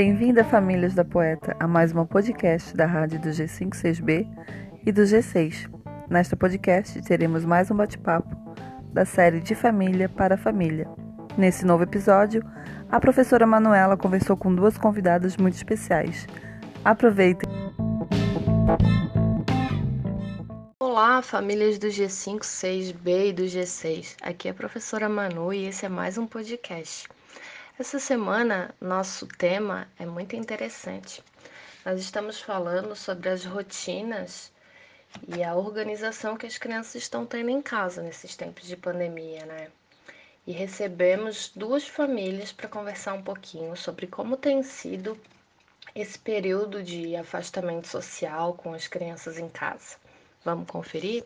Bem-vinda, famílias da Poeta, a mais uma podcast da rádio do G56B e do G6. Nesta podcast teremos mais um bate-papo da série De Família para Família. Nesse novo episódio, a professora Manuela conversou com duas convidadas muito especiais. Aproveitem! Olá, famílias do G5, 6B e do G6. Aqui é a professora Manu e esse é mais um podcast. Essa semana, nosso tema é muito interessante. Nós estamos falando sobre as rotinas e a organização que as crianças estão tendo em casa nesses tempos de pandemia, né? E recebemos duas famílias para conversar um pouquinho sobre como tem sido esse período de afastamento social com as crianças em casa. Vamos conferir?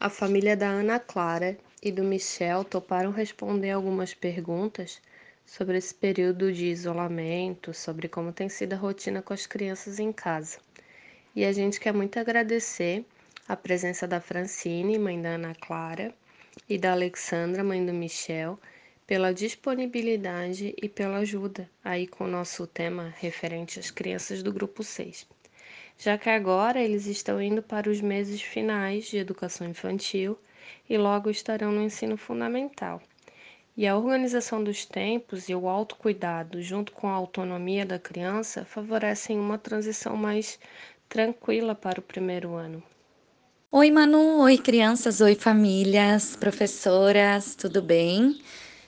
A família da Ana Clara e do Michel toparam responder algumas perguntas sobre esse período de isolamento, sobre como tem sido a rotina com as crianças em casa. E a gente quer muito agradecer a presença da Francine, mãe da Ana Clara, e da Alexandra, mãe do Michel, pela disponibilidade e pela ajuda aí com o nosso tema referente às crianças do grupo 6. Já que agora eles estão indo para os meses finais de educação infantil e logo estarão no ensino fundamental. E a organização dos tempos e o autocuidado, junto com a autonomia da criança, favorecem uma transição mais tranquila para o primeiro ano. Oi, Manu, oi, crianças, oi, famílias, professoras, tudo bem?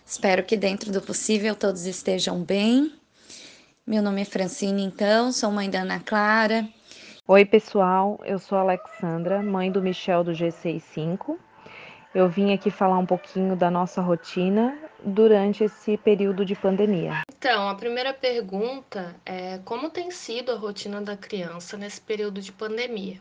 Espero que dentro do possível todos estejam bem. Meu nome é Francine, então, sou mãe da Ana Clara. Oi, pessoal, eu sou a Alexandra, mãe do Michel do G65. Eu vim aqui falar um pouquinho da nossa rotina durante esse período de pandemia. Então, a primeira pergunta é como tem sido a rotina da criança nesse período de pandemia?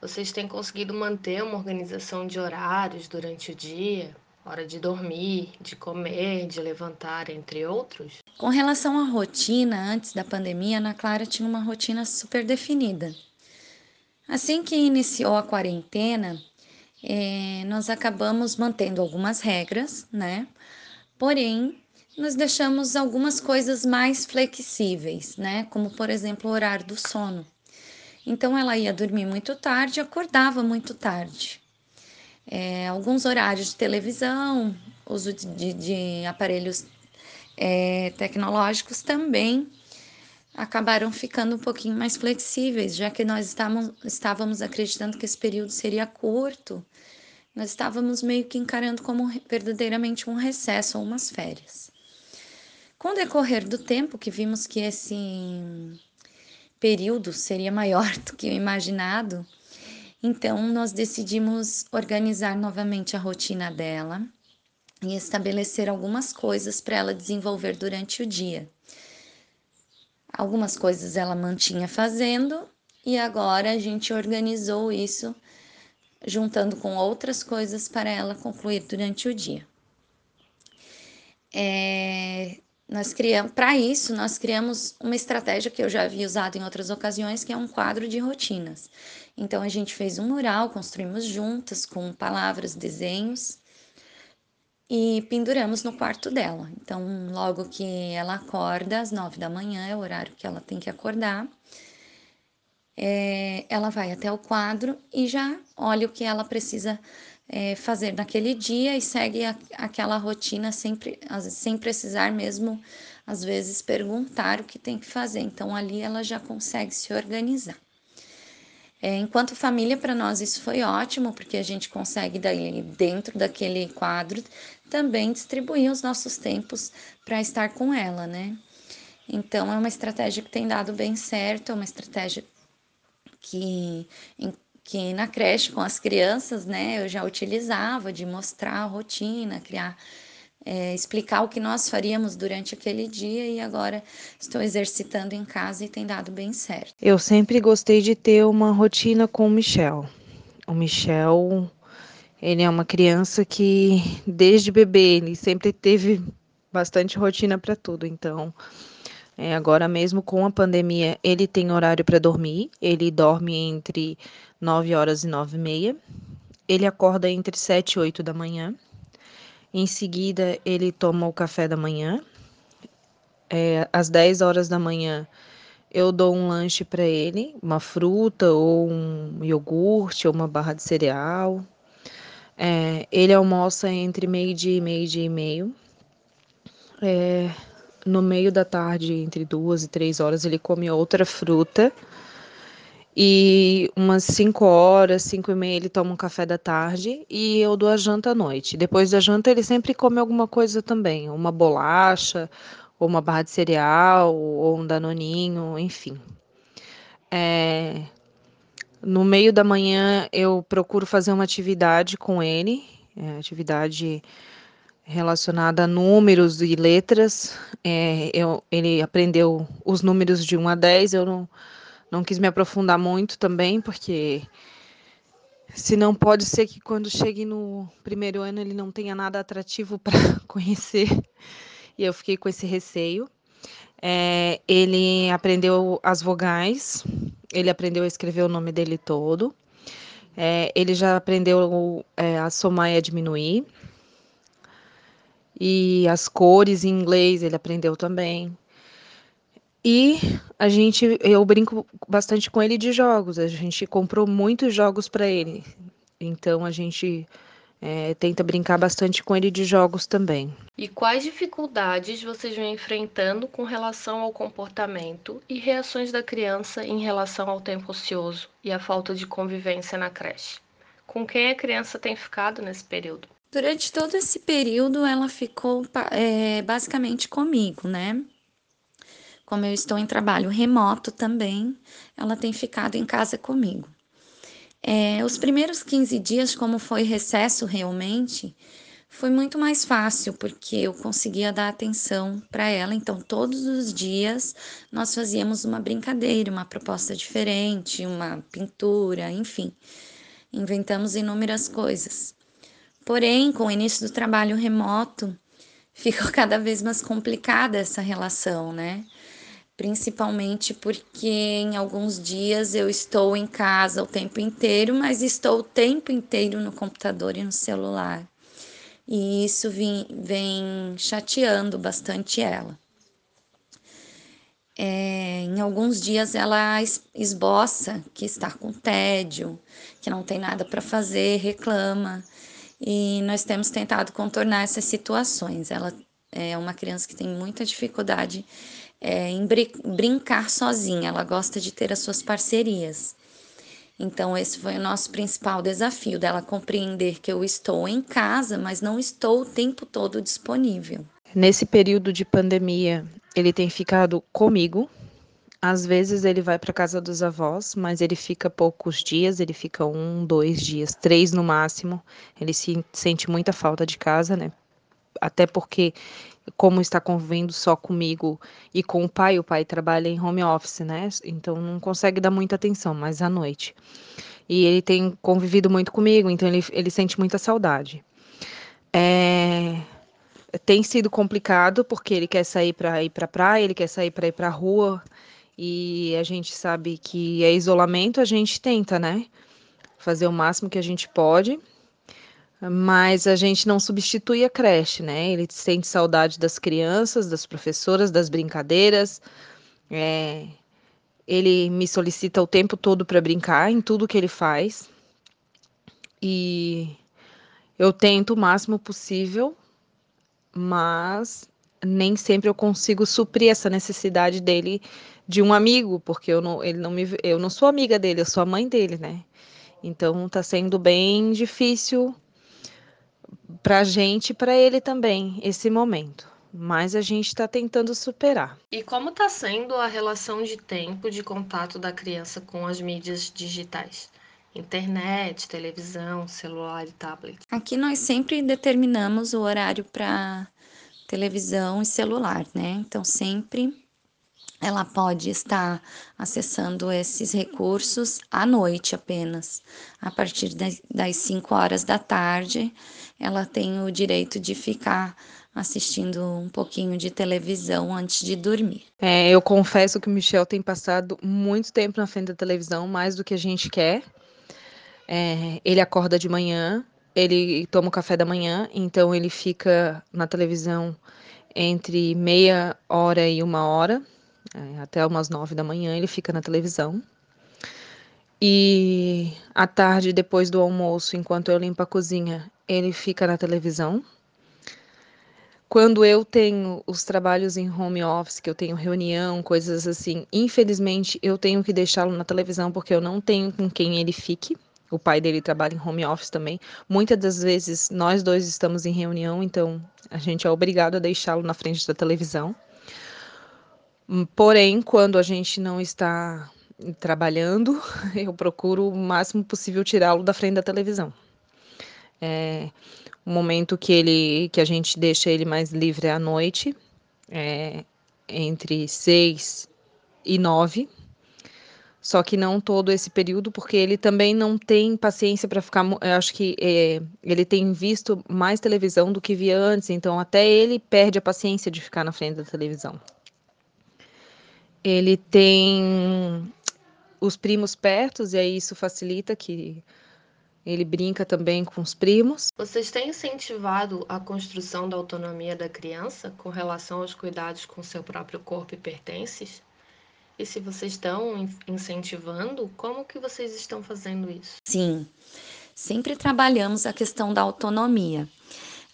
Vocês têm conseguido manter uma organização de horários durante o dia? hora de dormir, de comer, de levantar, entre outros? Com relação à rotina, antes da pandemia, Ana Clara tinha uma rotina super definida. Assim que iniciou a quarentena, é, nós acabamos mantendo algumas regras, né? Porém, nós deixamos algumas coisas mais flexíveis, né? Como, por exemplo, o horário do sono. Então, ela ia dormir muito tarde acordava muito tarde é, alguns horários de televisão, uso de, de, de aparelhos é, tecnológicos também acabaram ficando um pouquinho mais flexíveis, já que nós estávamos, estávamos acreditando que esse período seria curto, nós estávamos meio que encarando como verdadeiramente um recesso ou umas férias. Com o decorrer do tempo, que vimos que esse período seria maior do que o imaginado, então, nós decidimos organizar novamente a rotina dela e estabelecer algumas coisas para ela desenvolver durante o dia. Algumas coisas ela mantinha fazendo e agora a gente organizou isso juntando com outras coisas para ela concluir durante o dia. É, nós criamos, para isso, nós criamos uma estratégia que eu já havia usado em outras ocasiões, que é um quadro de rotinas. Então a gente fez um mural, construímos juntas com palavras, desenhos e penduramos no quarto dela. Então, logo que ela acorda, às nove da manhã, é o horário que ela tem que acordar, é, ela vai até o quadro e já olha o que ela precisa é, fazer naquele dia e segue a, aquela rotina sempre, sem precisar mesmo, às vezes, perguntar o que tem que fazer. Então, ali ela já consegue se organizar. É, enquanto família, para nós isso foi ótimo, porque a gente consegue, daí, dentro daquele quadro, também distribuir os nossos tempos para estar com ela, né? Então, é uma estratégia que tem dado bem certo, é uma estratégia que, que na creche com as crianças, né, eu já utilizava de mostrar a rotina, criar é, explicar o que nós faríamos durante aquele dia e agora estou exercitando em casa e tem dado bem certo. Eu sempre gostei de ter uma rotina com o Michel. O Michel, ele é uma criança que desde bebê ele sempre teve bastante rotina para tudo, então é, agora mesmo com a pandemia ele tem horário para dormir, ele dorme entre 9 horas e 9 e meia, ele acorda entre 7 e 8 da manhã Em seguida, ele toma o café da manhã. É, às 10 horas da manhã, eu dou um lanche para ele, uma fruta ou um iogurte ou uma barra de cereal. É, ele almoça entre meio-dia e meio-dia e meio. É, no meio da tarde, entre duas e três horas, ele come outra fruta. E umas 5 horas, 5 e meia, ele toma um café da tarde e eu dou a janta à noite. Depois da janta, ele sempre come alguma coisa também, uma bolacha, ou uma barra de cereal, ou um danoninho, enfim. É... No meio da manhã, eu procuro fazer uma atividade com ele, é, atividade relacionada a números e letras. É, eu, ele aprendeu os números de 1 a 10, eu não não quis me aprofundar muito também, porque se não pode ser que quando chegue no primeiro ano ele não tenha nada atrativo para conhecer. E eu fiquei com esse receio. É, ele aprendeu as vogais, ele aprendeu a escrever o nome dele todo. É, ele já aprendeu é, a somar e a diminuir. E as cores em inglês ele aprendeu também. E a gente, eu brinco bastante com ele de jogos. A gente comprou muitos jogos para ele. Então a gente é, tenta brincar bastante com ele de jogos também. E quais dificuldades vocês vêm enfrentando com relação ao comportamento e reações da criança em relação ao tempo ocioso e à falta de convivência na creche? Com quem a criança tem ficado nesse período? Durante todo esse período, ela ficou é, basicamente comigo, né? como eu estou em trabalho remoto também, ela tem ficado em casa comigo. É, os primeiros 15 dias, como foi recesso realmente, foi muito mais fácil, porque eu conseguia dar atenção para ela. Então, todos os dias nós fazíamos uma brincadeira, uma proposta diferente, uma pintura, enfim. Inventamos inúmeras coisas. Porém, com o início do trabalho remoto, ficou cada vez mais complicada essa relação, né? principalmente porque em alguns dias eu estou em casa o tempo inteiro, mas estou o tempo inteiro no computador e no celular. E isso vem, vem chateando bastante ela. É, em alguns dias ela esboça que está com tédio, que não tem nada para fazer, reclama. E nós temos tentado contornar essas situações. Ela é uma criança que tem muita dificuldade é, em brincar sozinha, ela gosta de ter as suas parcerias. Então, esse foi o nosso principal desafio, dela compreender que eu estou em casa, mas não estou o tempo todo disponível. Nesse período de pandemia, ele tem ficado comigo. Às vezes ele vai para casa dos avós, mas ele fica poucos dias, ele fica um, dois dias, três no máximo. Ele se sente muita falta de casa, né? Até porque como está convivendo só comigo e com o pai, o pai trabalha em home office, né? Então não consegue dar muita atenção, mas à noite. E ele tem convivido muito comigo, então ele, ele sente muita saudade. É, tem sido complicado porque ele quer sair para ir para praia, ele quer sair para ir para rua e a gente sabe que é isolamento, a gente tenta, né? Fazer o máximo que a gente pode mas a gente não substitui a creche, né? Ele sente saudade das crianças, das professoras, das brincadeiras. É, ele me solicita o tempo todo para brincar em tudo que ele faz. E eu tento o máximo possível, mas nem sempre eu consigo suprir essa necessidade dele de um amigo, porque eu não, ele não me, eu não sou amiga dele, eu sou a mãe dele, né? Então tá sendo bem difícil para a gente e para ele também esse momento. Mas a gente está tentando superar. E como está sendo a relação de tempo de contato da criança com as mídias digitais? Internet, televisão, celular e tablet. Aqui nós sempre determinamos o horário para televisão e celular, né? Então sempre ela pode estar acessando esses recursos à noite apenas. A partir das 5 horas da tarde, ela tem o direito de ficar assistindo um pouquinho de televisão antes de dormir. É, eu confesso que o Michel tem passado muito tempo na frente da televisão, mais do que a gente quer. É, ele acorda de manhã, ele toma o café da manhã, então ele fica na televisão entre meia hora e uma hora, é, até umas nove da manhã ele fica na televisão. E à tarde, depois do almoço, enquanto eu limpo a cozinha, ele fica na televisão. Quando eu tenho os trabalhos em home office, que eu tenho reunião, coisas assim, infelizmente eu tenho que deixá-lo na televisão porque eu não tenho com quem ele fique. O pai dele trabalha em home office também. Muitas das vezes nós dois estamos em reunião, então a gente é obrigado a deixá-lo na frente da televisão. Porém, quando a gente não está trabalhando, eu procuro o máximo possível tirá-lo da frente da televisão. É, o momento que ele que a gente deixa ele mais livre à noite, é, entre seis e nove. Só que não todo esse período, porque ele também não tem paciência para ficar. Eu acho que é, ele tem visto mais televisão do que via antes, então até ele perde a paciência de ficar na frente da televisão. Ele tem os primos perto, e aí isso facilita que ele brinca também com os primos. Vocês têm incentivado a construção da autonomia da criança com relação aos cuidados com seu próprio corpo e pertences? E se vocês estão incentivando, como que vocês estão fazendo isso? Sim, sempre trabalhamos a questão da autonomia.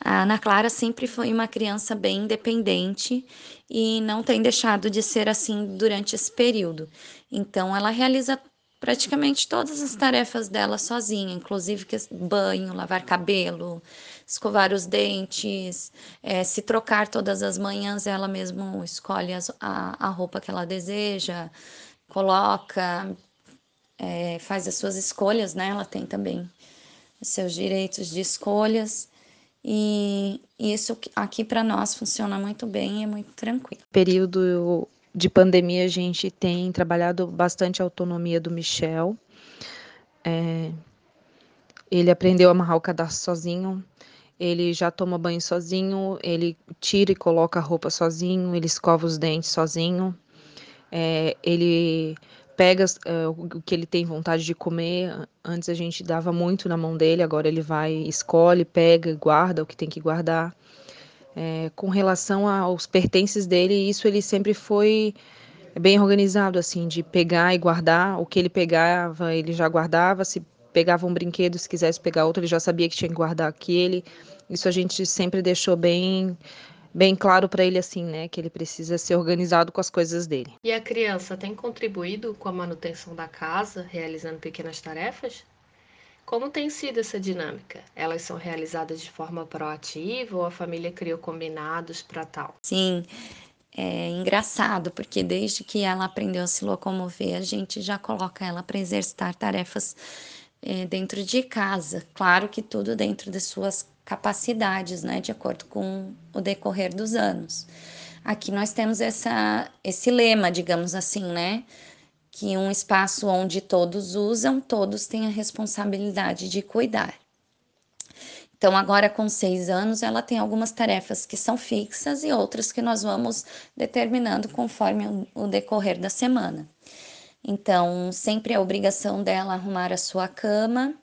A Ana Clara sempre foi uma criança bem independente e não tem deixado de ser assim durante esse período. Então, ela realiza praticamente todas as tarefas dela sozinha, inclusive banho, lavar cabelo, escovar os dentes, é, se trocar todas as manhãs, ela mesma escolhe as, a, a roupa que ela deseja, coloca, é, faz as suas escolhas, né? Ela tem também seus direitos de escolhas. E isso aqui para nós funciona muito bem e é muito tranquilo. Período de pandemia, a gente tem trabalhado bastante a autonomia do Michel. É, ele aprendeu a amarrar o cadastro sozinho, ele já toma banho sozinho, ele tira e coloca a roupa sozinho, ele escova os dentes sozinho, é, ele pega uh, o que ele tem vontade de comer. Antes a gente dava muito na mão dele, agora ele vai, escolhe, pega, guarda o que tem que guardar. É, com relação aos pertences dele, isso ele sempre foi bem organizado, assim, de pegar e guardar. O que ele pegava, ele já guardava. Se pegava um brinquedo, se quisesse pegar outro, ele já sabia que tinha que guardar aquele. Isso a gente sempre deixou bem bem claro para ele assim, né, que ele precisa ser organizado com as coisas dele. E a criança tem contribuído com a manutenção da casa, realizando pequenas tarefas? Como tem sido essa dinâmica? Elas são realizadas de forma proativa ou a família criou combinados para tal? Sim, é engraçado, porque desde que ela aprendeu a se locomover, a gente já coloca ela para exercitar tarefas é, dentro de casa. Claro que tudo dentro de suas capacidades, né, de acordo com o decorrer dos anos. Aqui nós temos essa, esse lema, digamos assim, né? que um espaço onde todos usam, todos têm a responsabilidade de cuidar. Então, agora com seis anos, ela tem algumas tarefas que são fixas e outras que nós vamos determinando conforme o decorrer da semana. Então, sempre é obrigação dela arrumar a sua cama,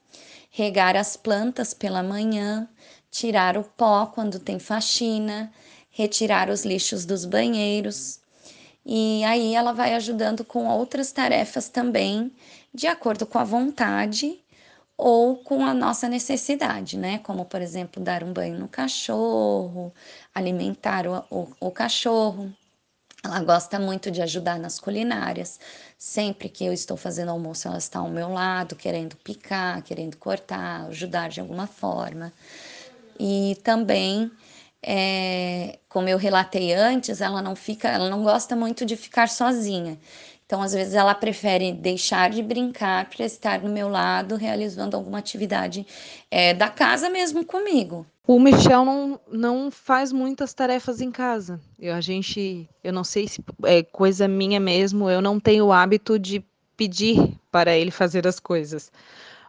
regar as plantas pela manhã, tirar o pó quando tem faxina, retirar os lixos dos banheiros, e aí ela vai ajudando com outras tarefas também, de acordo com a vontade ou com a nossa necessidade, né? Como, por exemplo, dar um banho no cachorro, alimentar o, o, o cachorro. Ela gosta muito de ajudar nas culinárias. Sempre que eu estou fazendo almoço, ela está ao meu lado, querendo picar, querendo cortar, ajudar de alguma forma. E também é, como eu relatei antes, ela não fica, ela não gosta muito de ficar sozinha. Então, às vezes, ela prefere deixar de brincar para estar no meu lado, realizando alguma atividade é, da casa mesmo comigo. O Michel não, não faz muitas tarefas em casa. Eu, a gente, eu não sei se é coisa minha mesmo, eu não tenho o hábito de pedir para ele fazer as coisas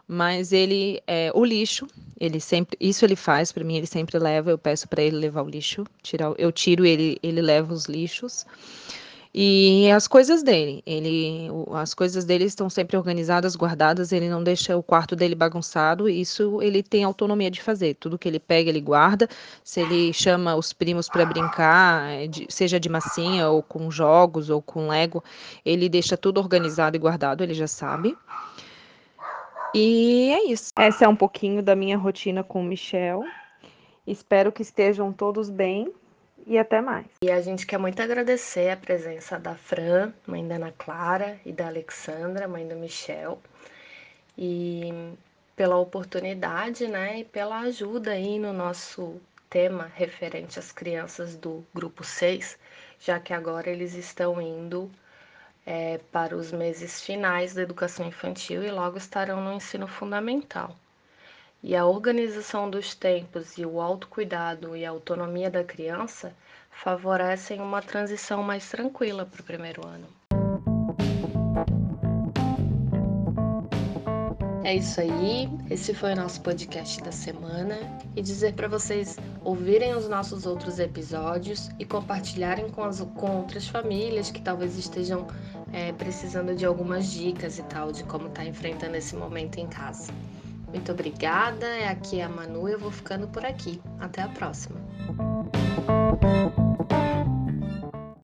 mas ele é o lixo, ele sempre, isso ele faz para mim, ele sempre leva, eu peço para ele levar o lixo, tirar, eu tiro ele, ele leva os lixos. E as coisas dele, ele, as coisas dele estão sempre organizadas, guardadas, ele não deixa o quarto dele bagunçado, isso ele tem autonomia de fazer. Tudo que ele pega, ele guarda. Se ele chama os primos para brincar, é seja de massinha ou com jogos ou com Lego, ele deixa tudo organizado e guardado, ele já sabe. E é isso. Essa é um pouquinho da minha rotina com o Michel. Espero que estejam todos bem e até mais. E a gente quer muito agradecer a presença da Fran, mãe da Ana Clara, e da Alexandra, mãe do Michel, e pela oportunidade, né, e pela ajuda aí no nosso tema referente às crianças do grupo 6, já que agora eles estão indo é, para os meses finais da educação infantil e logo estarão no ensino fundamental. E a organização dos tempos e o autocuidado e a autonomia da criança favorecem uma transição mais tranquila para o primeiro ano. É isso aí, esse foi o nosso podcast da semana e dizer para vocês ouvirem os nossos outros episódios e compartilharem com, as, com outras famílias que talvez estejam é, precisando de algumas dicas e tal de como tá enfrentando esse momento em casa. Muito obrigada, aqui é a Manu eu vou ficando por aqui. Até a próxima.